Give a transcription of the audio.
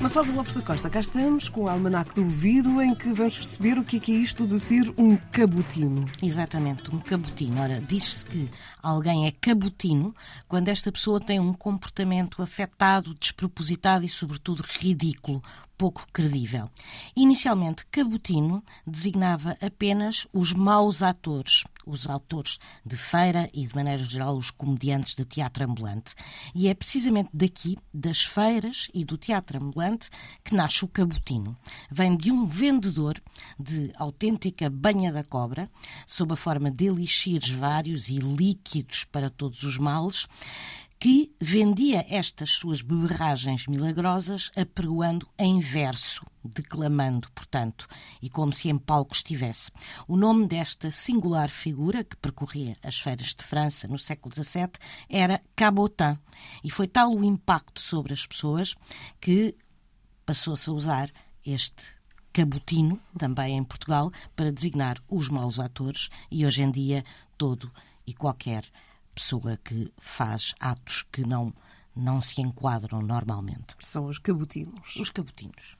Mafalda Lopes da Costa, cá estamos com o Almanac do Ouvido, em que vamos perceber o que é, que é isto de ser um cabotino. Exatamente, um cabotino. Ora, diz-se que alguém é cabotino quando esta pessoa tem um comportamento afetado, despropositado e, sobretudo, ridículo, pouco credível. Inicialmente, cabotino designava apenas os maus atores, os autores de feira e, de maneira geral, os comediantes de teatro ambulante. E é precisamente daqui, das feiras e do teatro ambulante, que nasce o cabotino. Vem de um vendedor de autêntica banha da cobra, sob a forma de elixires vários e líquidos para todos os males, vendia estas suas beberragens milagrosas apregoando em verso, declamando, portanto, e como se em palco estivesse. O nome desta singular figura, que percorria as feiras de França no século XVII, era Cabotin, e foi tal o impacto sobre as pessoas que passou-se a usar este cabotino, também em Portugal, para designar os maus atores e hoje em dia todo e qualquer pessoa que faz atos que não, não se enquadram normalmente. São os cabotinos. Os cabotinos.